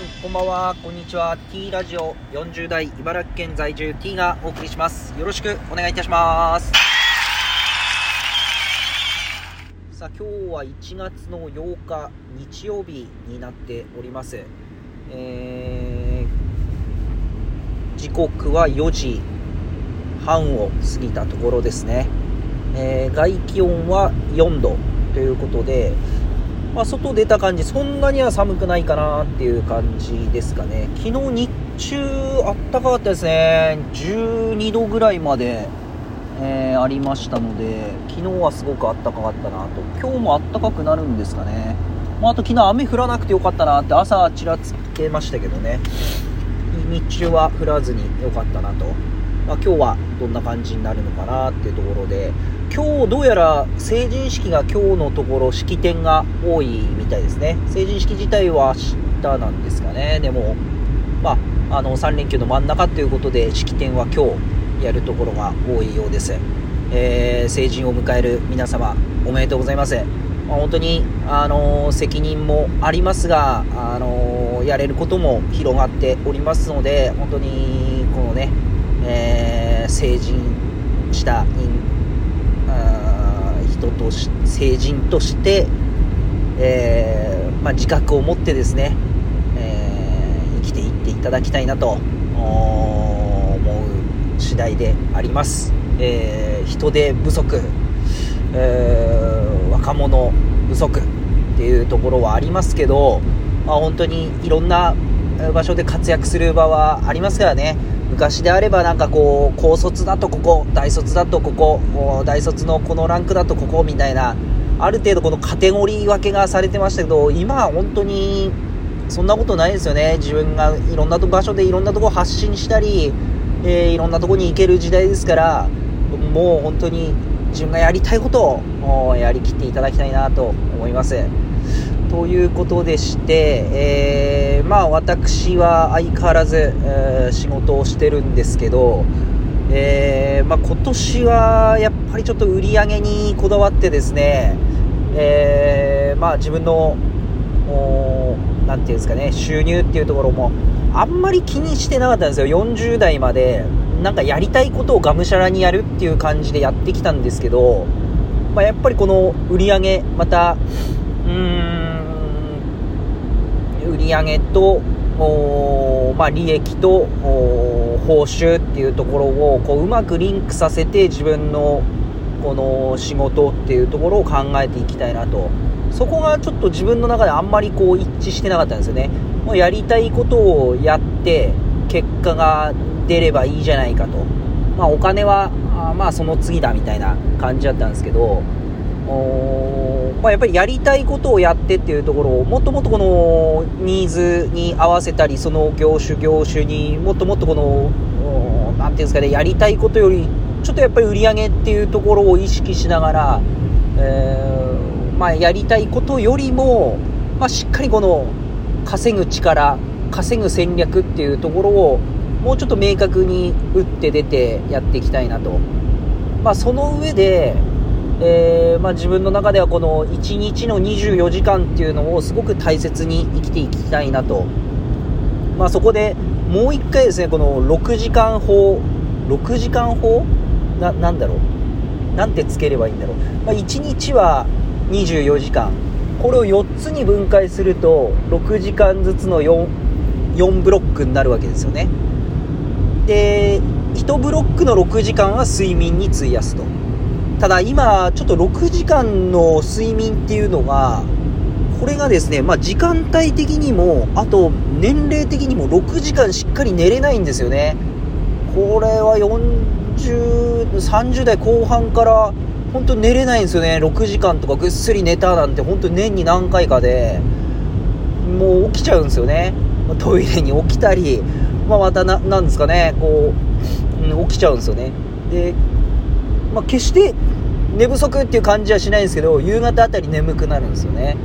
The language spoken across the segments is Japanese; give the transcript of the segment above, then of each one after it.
んこんばんは。こんにちは。T ラジオ40代茨城県在住 T がお送りします。よろしくお願いいたします。さあ今日は1月の8日日曜日になっております。えー、時刻は4時半を過ぎたところですね、えー、外気温は4度ということでまあ、外出た感じ、そんなには寒くないかなっていう感じですかね。昨日日中あったかかったですね。12度ぐらいまで、えー、ありましたので、昨日はすごくあったかかったなと。今日もあったかくなるんですかね。まあ、あと昨日雨降らなくてよかったなって朝ちらつけましたけどね。日中は降らずによかったなと。まあ、今日はどんな感じになるのかなっていうところで、今日どうやら成人式が今日のところ式典が多いみたいですね。成人式自体は明日なんですかね。でも、まあ、あの3連休の真ん中ということで式典は今日やるところが多いようです。えー、成人を迎える皆様おめでとうございます。まあ、本当に、あのー、責任もありますが、あのー、やれることも広がっておりますので、本当にこのね、え成人した人人とし成人として、えー、まあ、自覚を持ってですね、えー、生きていっていただきたいなと思う次第であります、えー、人手不足、え若者不足っていうところはありますけど、まあ、本当にいろんな場所で活躍する場はありますからね。昔であればなんかこう高卒だとここ大卒だとここ大卒のこのランクだとここみたいなある程度このカテゴリー分けがされてましたけど今は本当にそんなことないですよね自分がいろんな場所でいろんなとこ発信したり、えー、いろんなとこに行ける時代ですからもう本当に自分がやりたいことをやりきっていただきたいなと思います。ということでして、えー、まあ私は相変わらず、えー、仕事をしてるんですけど、えー、まあ、今年はやっぱりちょっと売り上げにこだわってですね、えまあ、自分の何て言うんですかね収入っていうところもあんまり気にしてなかったんですよ。40代までなんかやりたいことをがむしゃらにやるっていう感じでやってきたんですけど、まあ、やっぱりこの売り上げまたうーん売上げと、まあ、利益と報酬っていうところをこううまくリンクさせて自分のこの仕事っていうところを考えていきたいなと。そこがちょっと自分の中であんまりこう一致してなかったんですよね。もうやりたいことをやって結果が出ればいいじゃないかと。まあお金はまあその次だみたいな感じだったんですけどまあ、やっぱりやりたいことをやってっていうところをもっともっとこのニーズに合わせたりその業種業種にもっともっとこの何ていうんですかねやりたいことよりちょっとやっぱり売り上げっていうところを意識しながら、えー、まあ、やりたいことよりも、まあ、しっかりこの稼ぐ力稼ぐ戦略っていうところをもうちょっと明確に打って出てやっていきたいなと、まあ、その上でえー、まあ、自分の中ではこの1日の24時間っていうのをすごく大切に生きていきたいなと、まあ、そこでもう1回ですねこの6時間法6時間法？ななんだろう？なんてつければいいんだろう、まあ、1日は24時間。これを4つに分解すると6時間ずつの 4, 4ブロックになるわけですよね。で1ブロックの6時間は睡眠に費やすと。ただ今、ちょっと6時間の睡眠っていうのが、これがですね、まあ、時間帯的にも、あと年齢的にも6時間しっかり寝れないんですよね。これは40、30代後半から、本当寝れないんですよね。6時間とかぐっすり寝たなんて、本当年に何回かで、もう起きちゃうんですよね。トイレに起きたり、まあ、またな、なんですかね、こう、うん、起きちゃうんですよね。で、まあ、決して寝不足っていう感じはしないんですけど夕方あたり眠くなるんですよね。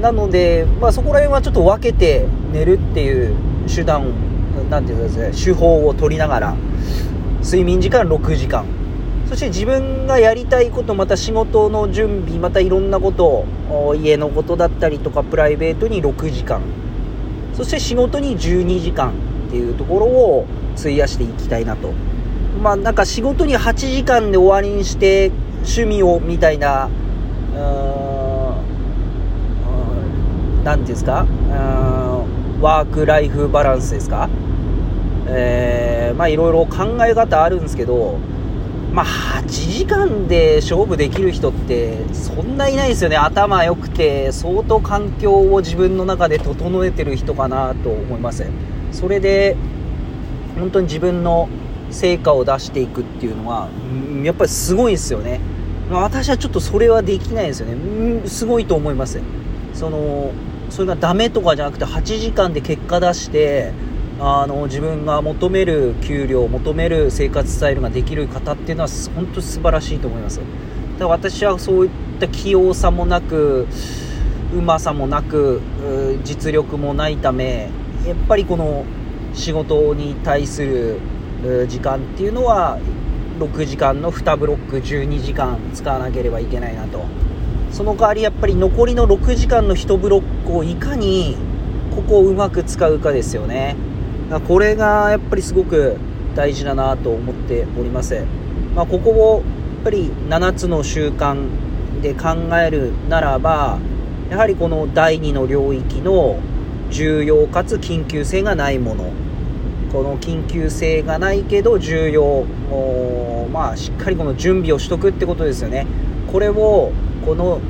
なので、まあ、そこら辺はちょっと分けて寝るっていう手段なんていうんですね手法を取りながら睡眠時間6時間。そして自分がやりたいことまた仕事の準備またいろんなことを家のことだったりとかプライベートに6時間。そして仕事に12時間っていうところを費やしていきたいなと。まあなんか仕事に8時間で終わりにして趣味をみたいな、うん、なんていうんですか、うーん、ワークライフバランスですか？えー、まあいろいろ考え方あるんですけど、まあ8時間で勝負できる人ってそんないないですよね。頭良くて相当環境を自分の中で整えてる人かなと思います。それで本当に自分の成果を出していくっていうのは、やっぱりすごいですよね。私はちょっとそれはできないですよね。すごいと思います。その、それがダメとかじゃなくて8時間で結果出して、あの、自分が求める給料、求める生活スタイルができる方っていうのは本当素晴らしいと思います。だから私はそういった器用さもなく、うまさもなく、実力もないため、やっぱりこの仕事に対する時間っていうのは6時間の2ブロック12時間使わなければいけないなと。その代わりやっぱり残りの6時間の1ブロックをいかにここをうまく使うかですよね。これがやっぱりすごく大事だなと思っております、まあ、ここをやっぱり7つの習慣で考えるならばやはりこの第2の領域の重要かつ緊急性がないもの。この緊急性がないけど重要まあしっかりこの準備をしとくってことですよね。これをこの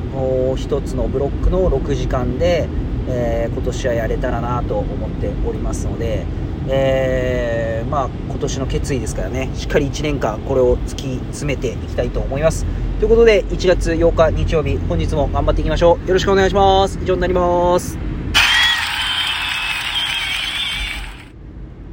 1つのブロックの6時間で、えー、今年はやれたらなと思っておりますので、えー、まあ今年の決意ですからね。しっかり1年間これを突き詰めていきたいと思います。ということで1月8日日曜日本日も頑張っていきましょう。よろしくお願いします。以上になります。